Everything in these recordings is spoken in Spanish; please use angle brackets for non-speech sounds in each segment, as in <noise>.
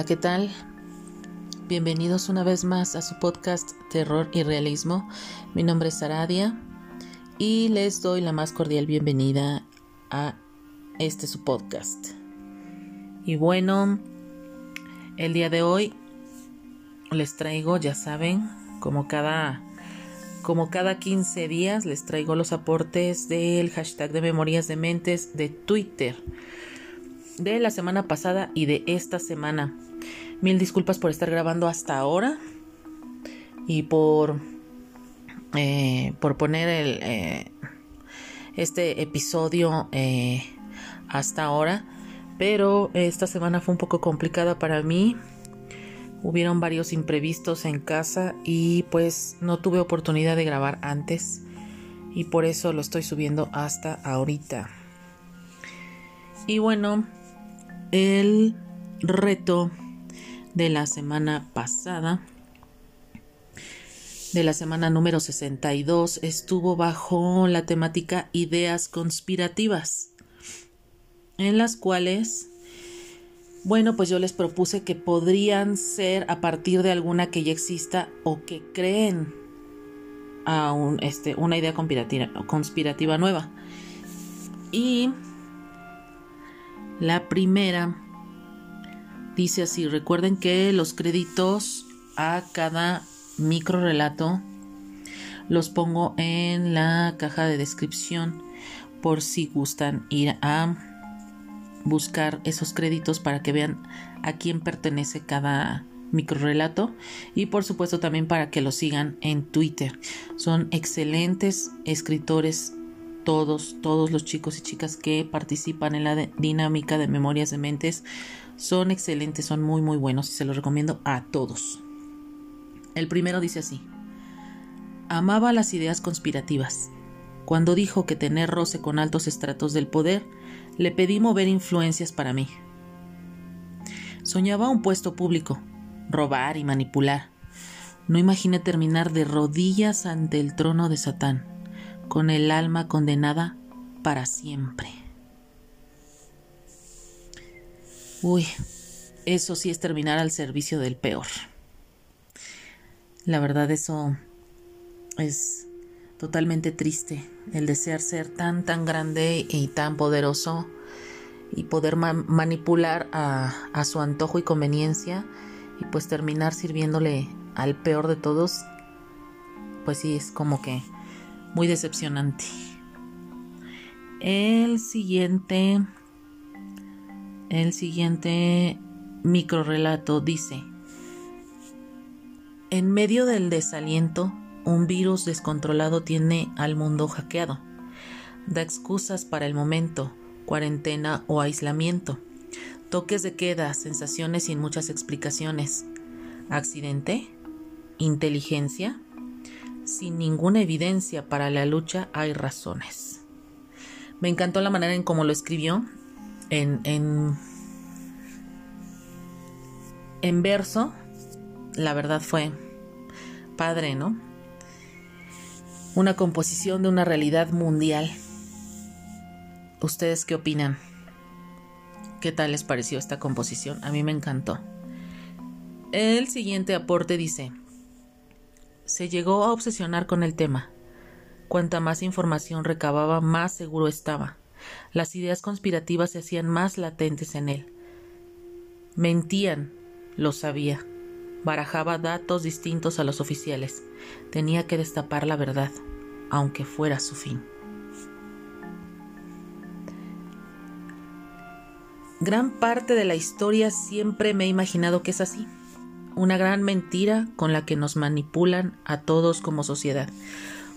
Hola, ¿qué tal? Bienvenidos una vez más a su podcast Terror y Realismo. Mi nombre es Aradia y les doy la más cordial bienvenida a este su podcast. Y bueno, el día de hoy les traigo, ya saben, como cada como cada 15 días les traigo los aportes del hashtag de Memorias de Mentes de Twitter de la semana pasada y de esta semana. Mil disculpas por estar grabando hasta ahora y por, eh, por poner eh, este episodio eh, hasta ahora. Pero esta semana fue un poco complicada para mí. Hubieron varios imprevistos en casa y pues no tuve oportunidad de grabar antes y por eso lo estoy subiendo hasta ahorita. Y bueno, el reto de la semana pasada, de la semana número 62, estuvo bajo la temática ideas conspirativas, en las cuales, bueno, pues yo les propuse que podrían ser a partir de alguna que ya exista o que creen a un, este, una idea conspirativa, conspirativa nueva. Y la primera dice así, recuerden que los créditos a cada micro relato los pongo en la caja de descripción por si gustan ir a buscar esos créditos para que vean a quién pertenece cada micro relato y por supuesto también para que lo sigan en Twitter. Son excelentes escritores todos, todos los chicos y chicas que participan en la dinámica de Memorias de Mentes son excelentes, son muy muy buenos y se los recomiendo a todos. El primero dice así, amaba las ideas conspirativas. Cuando dijo que tener roce con altos estratos del poder, le pedí mover influencias para mí. Soñaba un puesto público, robar y manipular. No imaginé terminar de rodillas ante el trono de Satán con el alma condenada para siempre. Uy, eso sí es terminar al servicio del peor. La verdad eso es totalmente triste, el desear ser tan, tan grande y tan poderoso y poder manipular a, a su antojo y conveniencia y pues terminar sirviéndole al peor de todos, pues sí es como que muy decepcionante. El siguiente, el siguiente microrelato dice, en medio del desaliento, un virus descontrolado tiene al mundo hackeado. Da excusas para el momento, cuarentena o aislamiento, toques de queda, sensaciones sin muchas explicaciones. ¿Accidente? ¿Inteligencia? sin ninguna evidencia para la lucha hay razones. Me encantó la manera en cómo lo escribió en, en, en verso. La verdad fue padre, ¿no? Una composición de una realidad mundial. ¿Ustedes qué opinan? ¿Qué tal les pareció esta composición? A mí me encantó. El siguiente aporte dice, se llegó a obsesionar con el tema. Cuanta más información recababa, más seguro estaba. Las ideas conspirativas se hacían más latentes en él. Mentían, lo sabía. Barajaba datos distintos a los oficiales. Tenía que destapar la verdad, aunque fuera su fin. Gran parte de la historia siempre me he imaginado que es así una gran mentira con la que nos manipulan a todos como sociedad.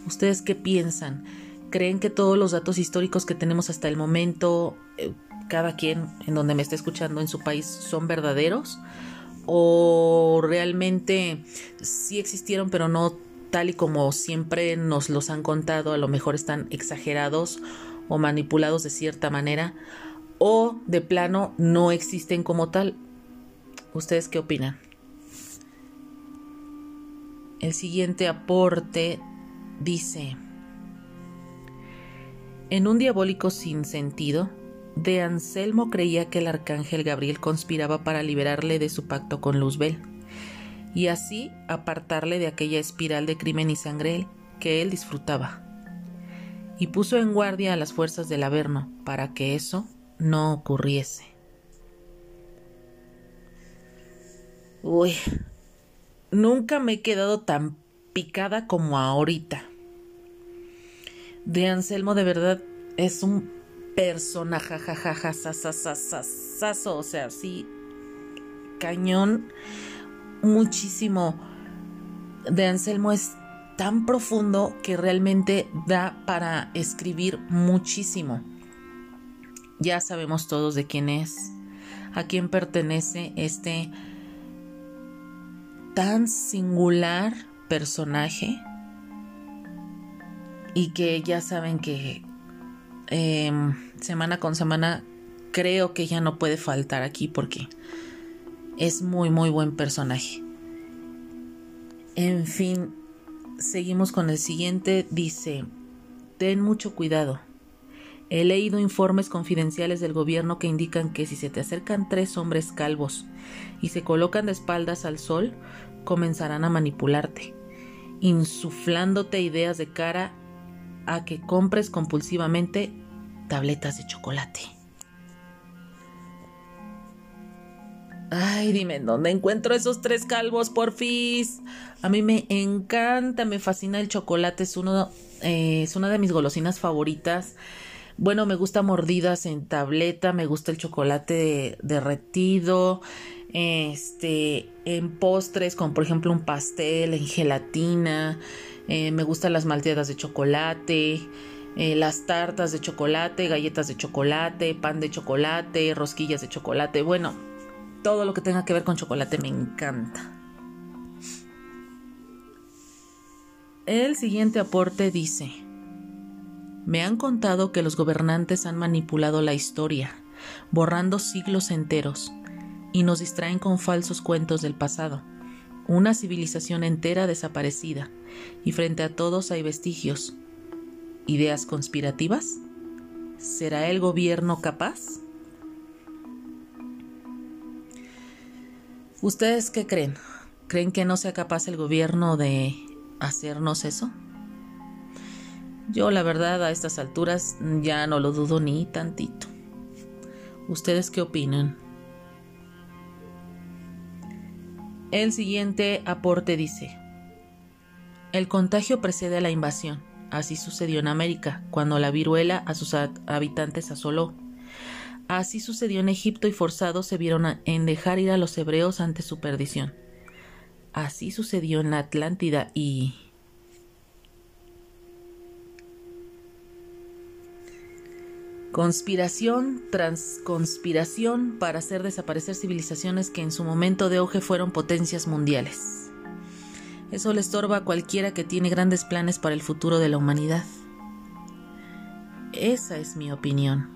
¿Ustedes qué piensan? ¿Creen que todos los datos históricos que tenemos hasta el momento, eh, cada quien en donde me esté escuchando en su país, son verdaderos? ¿O realmente sí existieron, pero no tal y como siempre nos los han contado? A lo mejor están exagerados o manipulados de cierta manera. ¿O de plano no existen como tal? ¿Ustedes qué opinan? El siguiente aporte dice, en un diabólico sin sentido, de Anselmo creía que el arcángel Gabriel conspiraba para liberarle de su pacto con Luzbel y así apartarle de aquella espiral de crimen y sangre que él disfrutaba. Y puso en guardia a las fuerzas del Averno para que eso no ocurriese. Uy, nunca me he quedado tan picada como ahorita. De Anselmo de verdad es un personaje, o sea, sí, cañón, muchísimo. De Anselmo es tan profundo que realmente da para escribir muchísimo. Ya sabemos todos de quién es, a quién pertenece este tan singular personaje y que ya saben que Em, semana con semana creo que ya no puede faltar aquí porque es muy muy buen personaje. En fin, seguimos con el siguiente. Dice, ten mucho cuidado. He leído informes confidenciales del gobierno que indican que si se te acercan tres hombres calvos y se colocan de espaldas al sol, comenzarán a manipularte, insuflándote ideas de cara a que compres compulsivamente tabletas de chocolate. Ay, dime, ¿dónde encuentro esos tres calvos, porfis? A mí me encanta, me fascina el chocolate, es, uno, eh, es una de mis golosinas favoritas. Bueno, me gusta mordidas en tableta, me gusta el chocolate derretido, este, en postres, como por ejemplo un pastel, en gelatina, eh, me gustan las malteadas de chocolate, eh, las tartas de chocolate, galletas de chocolate, pan de chocolate, rosquillas de chocolate. Bueno, todo lo que tenga que ver con chocolate me encanta. El siguiente aporte dice, me han contado que los gobernantes han manipulado la historia, borrando siglos enteros, y nos distraen con falsos cuentos del pasado. Una civilización entera desaparecida, y frente a todos hay vestigios, ideas conspirativas? ¿Será el gobierno capaz? ¿Ustedes qué creen? ¿Creen que no sea capaz el gobierno de hacernos eso? Yo la verdad a estas alturas ya no lo dudo ni tantito. ¿Ustedes qué opinan? El siguiente aporte dice, el contagio precede a la invasión. Así sucedió en América, cuando la viruela a sus habitantes asoló. Así sucedió en Egipto y forzados se vieron en dejar ir a los hebreos ante su perdición. Así sucedió en la Atlántida y... Conspiración tras conspiración para hacer desaparecer civilizaciones que en su momento de auge fueron potencias mundiales. Eso le estorba a cualquiera que tiene grandes planes para el futuro de la humanidad. Esa es mi opinión.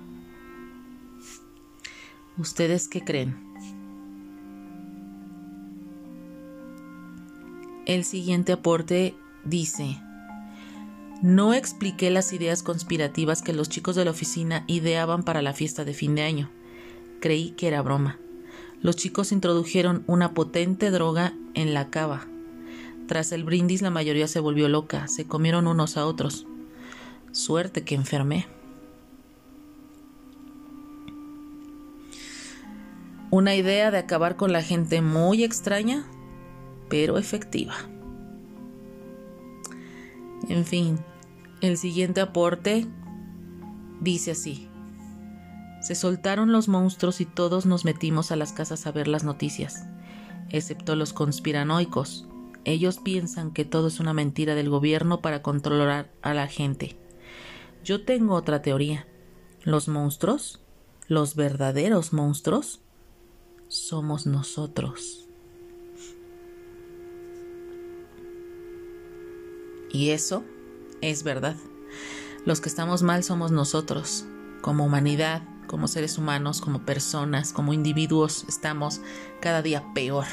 ¿Ustedes qué creen? El siguiente aporte dice, no expliqué las ideas conspirativas que los chicos de la oficina ideaban para la fiesta de fin de año. Creí que era broma. Los chicos introdujeron una potente droga en la cava tras el brindis la mayoría se volvió loca, se comieron unos a otros. Suerte que enfermé. Una idea de acabar con la gente muy extraña, pero efectiva. En fin, el siguiente aporte dice así. Se soltaron los monstruos y todos nos metimos a las casas a ver las noticias, excepto los conspiranoicos, ellos piensan que todo es una mentira del gobierno para controlar a la gente. Yo tengo otra teoría. Los monstruos, los verdaderos monstruos, somos nosotros. Y eso es verdad. Los que estamos mal somos nosotros. Como humanidad, como seres humanos, como personas, como individuos, estamos cada día peor.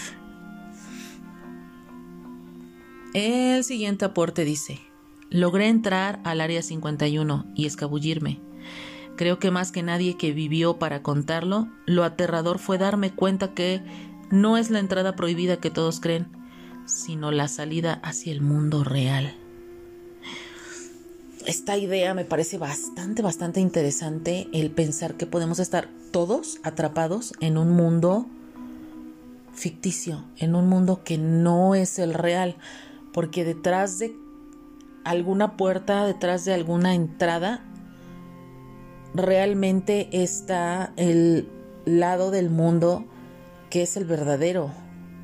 El siguiente aporte dice, logré entrar al área 51 y escabullirme. Creo que más que nadie que vivió para contarlo, lo aterrador fue darme cuenta que no es la entrada prohibida que todos creen, sino la salida hacia el mundo real. Esta idea me parece bastante, bastante interesante, el pensar que podemos estar todos atrapados en un mundo ficticio, en un mundo que no es el real, porque detrás de alguna puerta, detrás de alguna entrada, realmente está el lado del mundo que es el verdadero,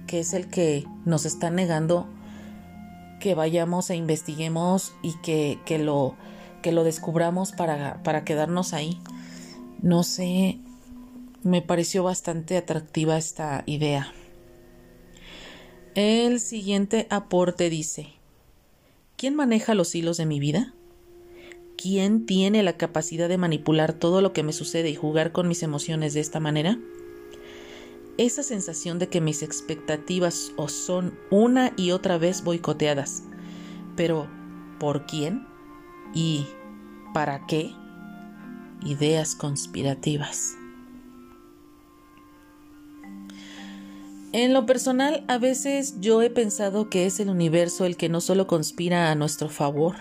que es el que nos está negando que vayamos e investiguemos y que, que lo, que lo descubramos para, para quedarnos ahí. No sé, me pareció bastante atractiva esta idea. El siguiente aporte dice, ¿quién maneja los hilos de mi vida? ¿Quién tiene la capacidad de manipular todo lo que me sucede y jugar con mis emociones de esta manera? Esa sensación de que mis expectativas os son una y otra vez boicoteadas. Pero, ¿por quién? ¿Y para qué? Ideas conspirativas. En lo personal, a veces yo he pensado que es el universo el que no solo conspira a nuestro favor,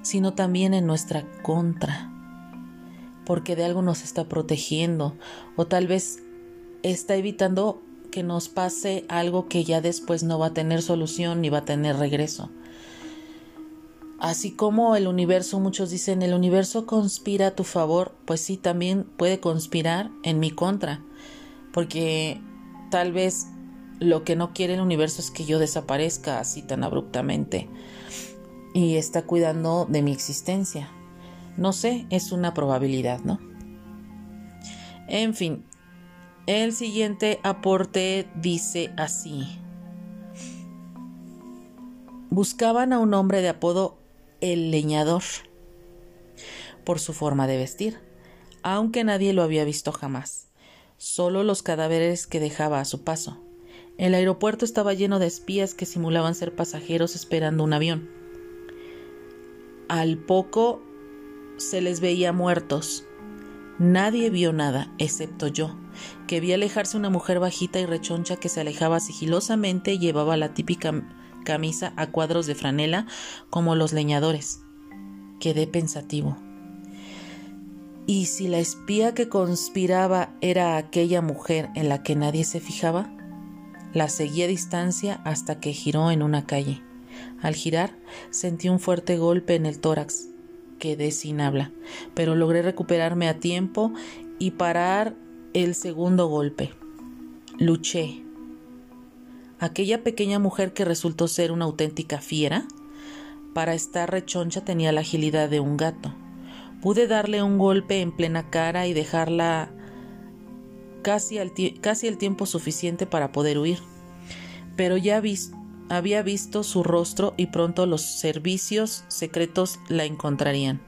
sino también en nuestra contra, porque de algo nos está protegiendo o tal vez está evitando que nos pase algo que ya después no va a tener solución ni va a tener regreso. Así como el universo, muchos dicen, el universo conspira a tu favor, pues sí, también puede conspirar en mi contra, porque Tal vez lo que no quiere el universo es que yo desaparezca así tan abruptamente y está cuidando de mi existencia. No sé, es una probabilidad, ¿no? En fin, el siguiente aporte dice así. Buscaban a un hombre de apodo el leñador por su forma de vestir, aunque nadie lo había visto jamás solo los cadáveres que dejaba a su paso. El aeropuerto estaba lleno de espías que simulaban ser pasajeros esperando un avión. Al poco se les veía muertos. Nadie vio nada, excepto yo, que vi alejarse una mujer bajita y rechoncha que se alejaba sigilosamente y llevaba la típica camisa a cuadros de franela como los leñadores. Quedé pensativo. ¿Y si la espía que conspiraba era aquella mujer en la que nadie se fijaba? La seguí a distancia hasta que giró en una calle. Al girar, sentí un fuerte golpe en el tórax. Quedé sin habla, pero logré recuperarme a tiempo y parar el segundo golpe. Luché. Aquella pequeña mujer que resultó ser una auténtica fiera, para estar rechoncha tenía la agilidad de un gato. Pude darle un golpe en plena cara y dejarla casi, el tiempo suficiente para poder huir. Pero ya había visto su rostro y pronto los servicios secretos la encontrarían.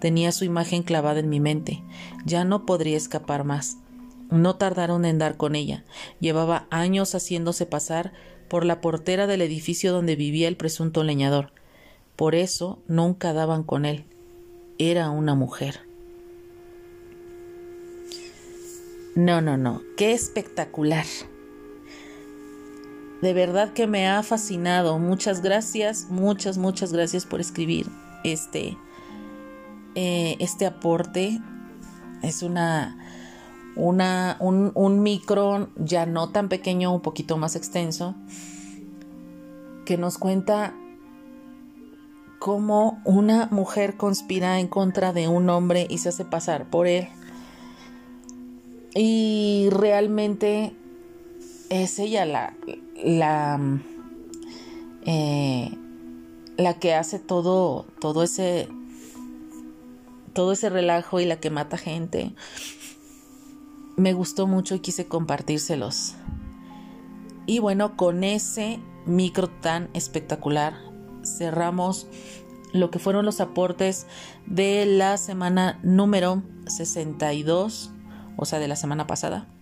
Tenía su imagen clavada en mi mente. Ya no podría escapar más. No tardaron en dar con ella. Llevaba años haciéndose pasar por la portera del edificio donde vivía el presunto leñador. Por eso nunca daban con él era una mujer. No, no, no, qué espectacular. De verdad que me ha fascinado. Muchas gracias, muchas, muchas gracias por escribir este, eh, este aporte. Es una, una, un, un micro ya no tan pequeño, un poquito más extenso, que nos cuenta cómo una mujer conspira en contra de un hombre y se hace pasar por él. Y realmente es ella la, la, eh, la que hace todo, todo ese, todo ese relajo y la que mata gente. Me gustó mucho y quise compartírselos. Y bueno, con ese micro tan espectacular cerramos lo que fueron los aportes de la semana número 62, o sea, de la semana pasada.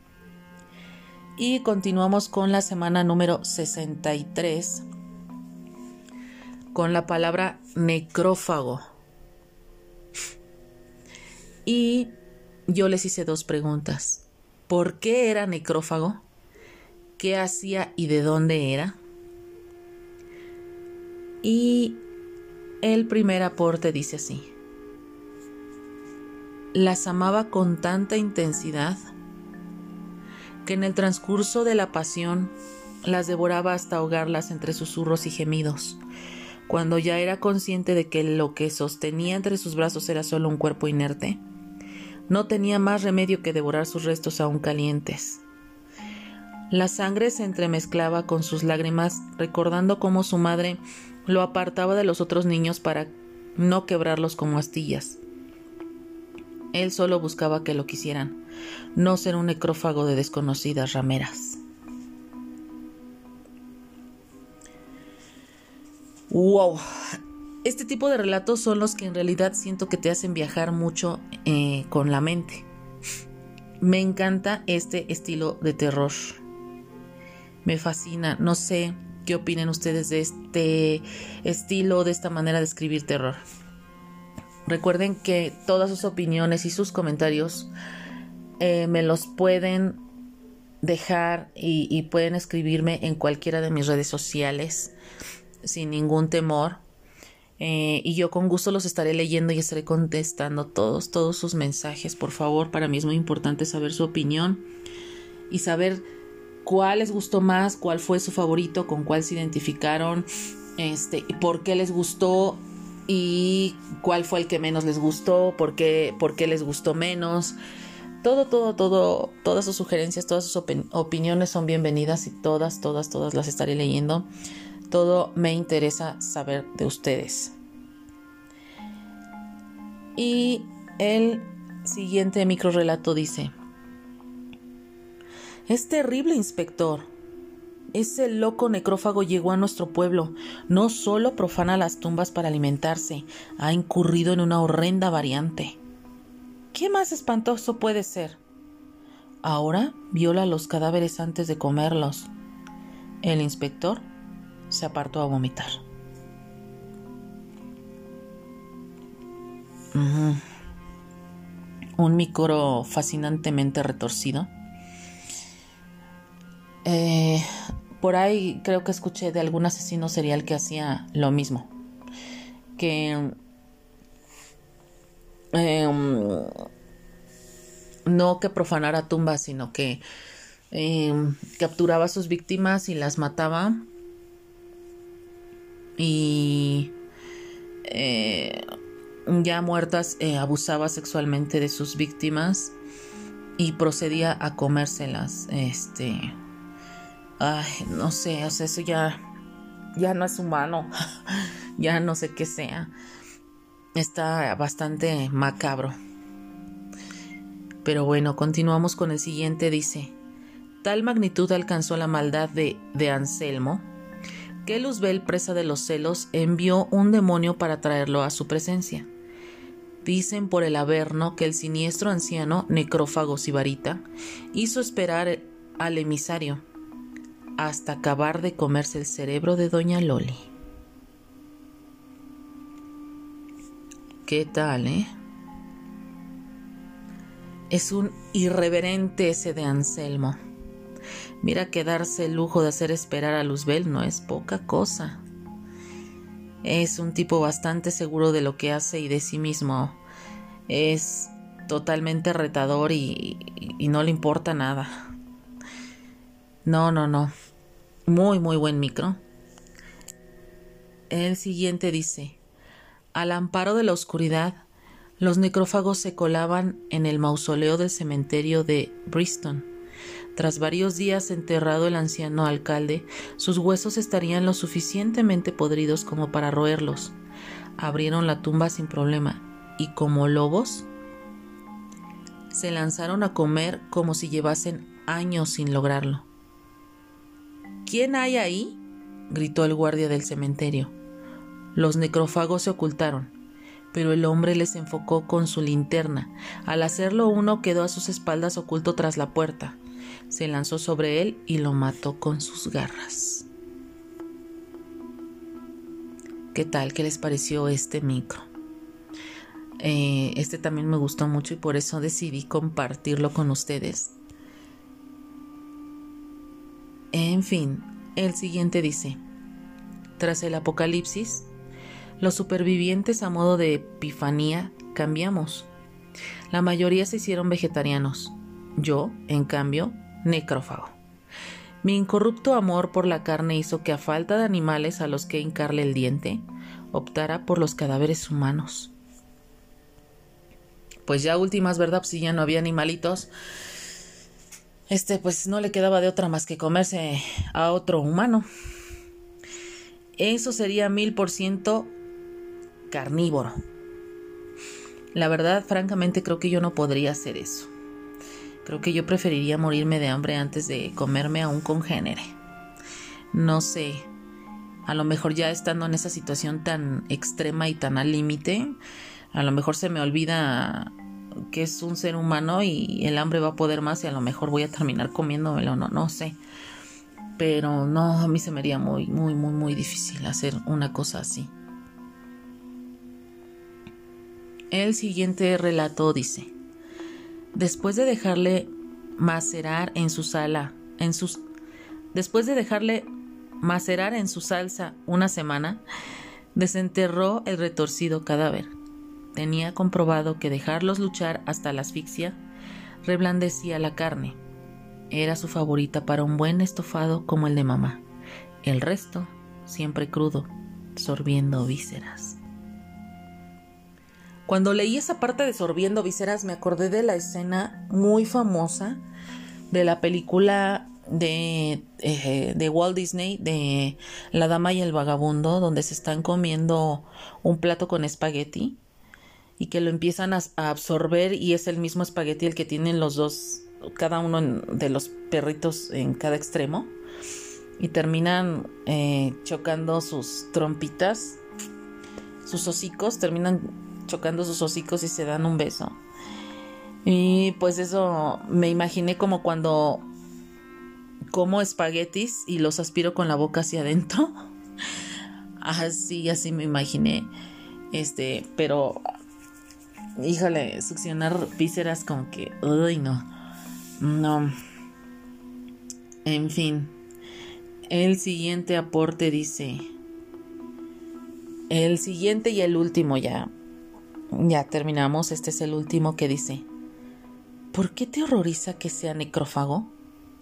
Y continuamos con la semana número 63 con la palabra necrófago. Y yo les hice dos preguntas. ¿Por qué era necrófago? ¿Qué hacía y de dónde era? Y el primer aporte dice así. Las amaba con tanta intensidad que en el transcurso de la pasión las devoraba hasta ahogarlas entre susurros y gemidos. Cuando ya era consciente de que lo que sostenía entre sus brazos era solo un cuerpo inerte, no tenía más remedio que devorar sus restos aún calientes. La sangre se entremezclaba con sus lágrimas, recordando cómo su madre lo apartaba de los otros niños para no quebrarlos como astillas. Él solo buscaba que lo quisieran, no ser un necrófago de desconocidas rameras. Wow. Este tipo de relatos son los que en realidad siento que te hacen viajar mucho eh, con la mente. Me encanta este estilo de terror. Me fascina. No sé qué opinen ustedes de este estilo, de esta manera de escribir terror. Recuerden que todas sus opiniones y sus comentarios eh, me los pueden dejar y pueden escribirme en cualquiera de mis redes sociales sin ningún temor. Eh, y yo con gusto los estaré leyendo y estaré contestando todos, todos sus mensajes. Por favor, para mí es muy importante saber su opinión y saber cuál les gustó más, cuál fue su favorito, con cuál se identificaron, este, por qué les gustó y cuál fue el que menos les gustó, por qué, por qué les gustó menos. Todo, todo, todo, todas sus sugerencias, todas sus opiniones son bienvenidas y todas, todas, todas las estaré leyendo todo me interesa saber de ustedes. Y el siguiente microrelato dice, es terrible, inspector. Ese loco necrófago llegó a nuestro pueblo. No solo profana las tumbas para alimentarse, ha incurrido en una horrenda variante. ¿Qué más espantoso puede ser? Ahora viola los cadáveres antes de comerlos. El inspector se apartó a vomitar. Un micro fascinantemente retorcido. Eh, por ahí creo que escuché de algún asesino serial que hacía lo mismo. Que em, no que profanara tumbas, sino que em, capturaba a sus víctimas y las mataba y eh, ya muertas eh, abusaba sexualmente de sus víctimas y procedía a comérselas. Este, ay, no sé, o sea, eso ya, ya no es humano, <laughs> ya no sé qué sea. Está bastante macabro. Pero bueno, continuamos con el siguiente, dice, tal magnitud alcanzó la maldad de, de Anselmo, que Luzbel, presa de los celos, envió un demonio para traerlo a su presencia. Dicen por el Averno que el siniestro anciano, necrófago Sibarita, hizo esperar al emisario hasta acabar de comerse el cerebro de doña Loli. ¿Qué tal, eh? Es un irreverente ese de Anselmo. Mira que darse el lujo de hacer esperar a Luzbel no es poca cosa. Es un tipo bastante seguro de lo que hace y de sí mismo. Es totalmente retador y, y no le importa nada. No, no, no. Muy, muy buen micro. El siguiente dice, al amparo de la oscuridad, los necrófagos se colaban en el mausoleo del cementerio de Bristol tras varios días enterrado el anciano alcalde, sus huesos estarían lo suficientemente podridos como para roerlos. Abrieron la tumba sin problema y como lobos se lanzaron a comer como si llevasen años sin lograrlo. ¿Quién hay ahí? gritó el guardia del cementerio. Los necrófagos se ocultaron, pero el hombre les enfocó con su linterna. Al hacerlo uno quedó a sus espaldas oculto tras la puerta se lanzó sobre él y lo mató con sus garras. ¿Qué tal? ¿Qué les pareció este micro? Eh, este también me gustó mucho y por eso decidí compartirlo con ustedes. En fin, el siguiente dice, tras el apocalipsis, los supervivientes a modo de epifanía cambiamos. La mayoría se hicieron vegetarianos. Yo, en cambio, necrófago. Mi incorrupto amor por la carne hizo que a falta de animales a los que hincarle el diente, optara por los cadáveres humanos. Pues ya últimas, ¿verdad? si ya no había animalitos, este pues no le quedaba de otra más que comerse a otro humano. Eso sería mil por ciento carnívoro. La verdad, francamente, creo que yo no podría hacer eso. Creo que yo preferiría morirme de hambre antes de comerme a un congénere. No sé, a lo mejor ya estando en esa situación tan extrema y tan al límite, a lo mejor se me olvida que es un ser humano y el hambre va a poder más y a lo mejor voy a terminar comiéndomelo, no, no sé. Pero no, a mí se me haría muy, muy, muy, muy difícil hacer una cosa así. El siguiente relato dice, después de dejarle macerar en su sala, después de dejarle macerar en su salsa una semana, desenterró el retorcido cadáver. Tenía comprobado que dejarlos luchar hasta la asfixia reblandecía la carne. Era su favorita para un buen estofado como el de mamá. El resto, siempre crudo, sorbiendo vísceras. Cuando leí esa parte de Sorbiendo Vísceras me acordé de la escena muy famosa de la película de, eh, de, Walt Disney de La Dama y el Vagabundo, donde se están comiendo un plato con espagueti y que lo empiezan a, absorber y es el mismo espagueti el que tienen los dos, cada uno de los perritos en cada extremo. Y terminan eh, chocando sus trompitas, sus hocicos, terminan chocando sus hocicos y se dan un beso. Y pues eso me imaginé como cuando como espaguetis y los aspiro con la boca hacia adentro. <laughs> Así, así me imaginé. Este, pero híjole, succionar vísceras como que, uy, no. No. En fin. El siguiente aporte dice. El siguiente y el último ya ya terminamos, este es el último que dice, ¿por qué te horroriza que sea necrófago?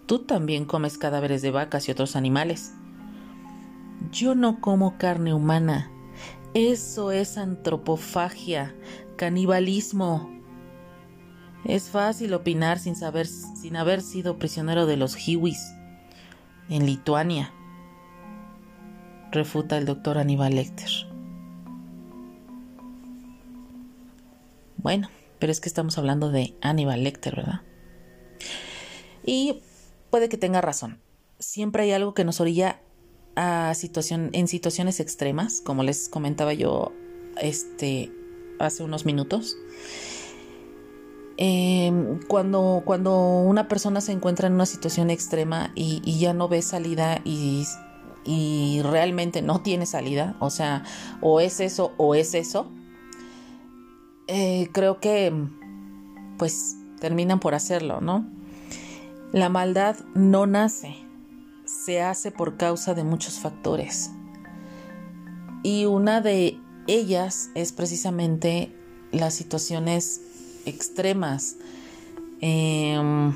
Tú también comes cadáveres de vacas y otros animales. Yo no como carne humana. Eso es antropofagia, canibalismo. Es fácil opinar sin saber sin haber sido prisionero de los Hiwis en Lituania. Refuta el doctor Aníbal Lecter. Bueno, pero es que estamos hablando de Aníbal Lecter, ¿verdad? Y puede que tenga razón. Siempre hay algo que nos orilla a situación, en situaciones extremas, como les comentaba yo este, hace unos minutos. Em, cuando, cuando una persona se encuentra en una situación extrema y, y ya no ve salida y, y realmente no tiene salida, o sea, o es eso o es eso, eh, creo que pues terminan por hacerlo, ¿no? La maldad no nace, se hace por causa de muchos factores. Y una de ellas es precisamente las situaciones extremas. Em,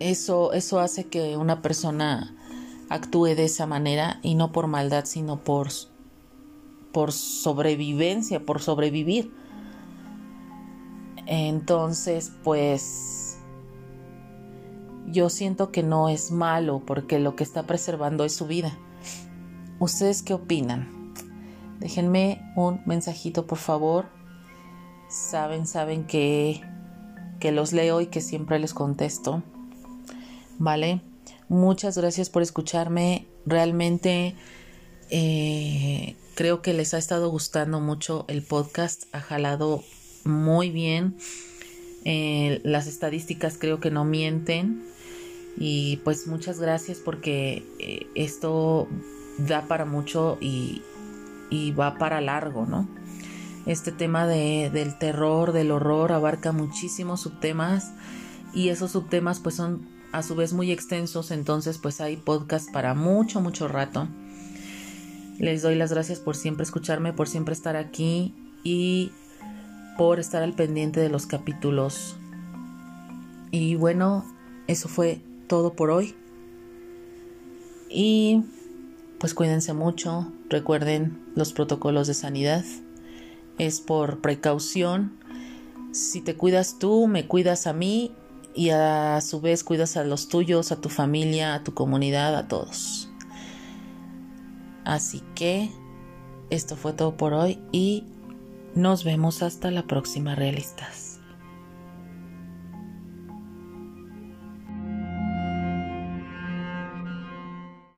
eso, eso hace que una persona actúe de esa manera y no por maldad, sino por por sobrevivencia, por sobrevivir. Entonces, pues yo siento que no es malo porque lo que está preservando es su vida. ¿Ustedes qué opinan? Déjenme un mensajito, por favor. Saben, saben que, que los leo y que siempre les contesto. ¿Vale? Muchas gracias por escucharme. Realmente eh, Creo que les ha estado gustando mucho el podcast, ha jalado muy bien. Eh, las estadísticas creo que no mienten. Y pues muchas gracias porque eh, esto da para mucho y, va para largo, ¿no? Este tema de, del terror, del horror, abarca muchísimos subtemas y esos subtemas pues son a su vez muy extensos, entonces pues hay podcast para mucho, mucho rato. Les doy las gracias por siempre escucharme, por siempre estar aquí y por estar al pendiente de los capítulos. Y bueno, eso fue todo por hoy. Y pues cuídense mucho, recuerden los protocolos de sanidad. Es por precaución. Si te cuidas tú, me cuidas a mí y a su vez cuidas a los tuyos, a tu familia, a tu comunidad, a todos. Así que esto fue todo por hoy y nos vemos hasta la próxima, realistas.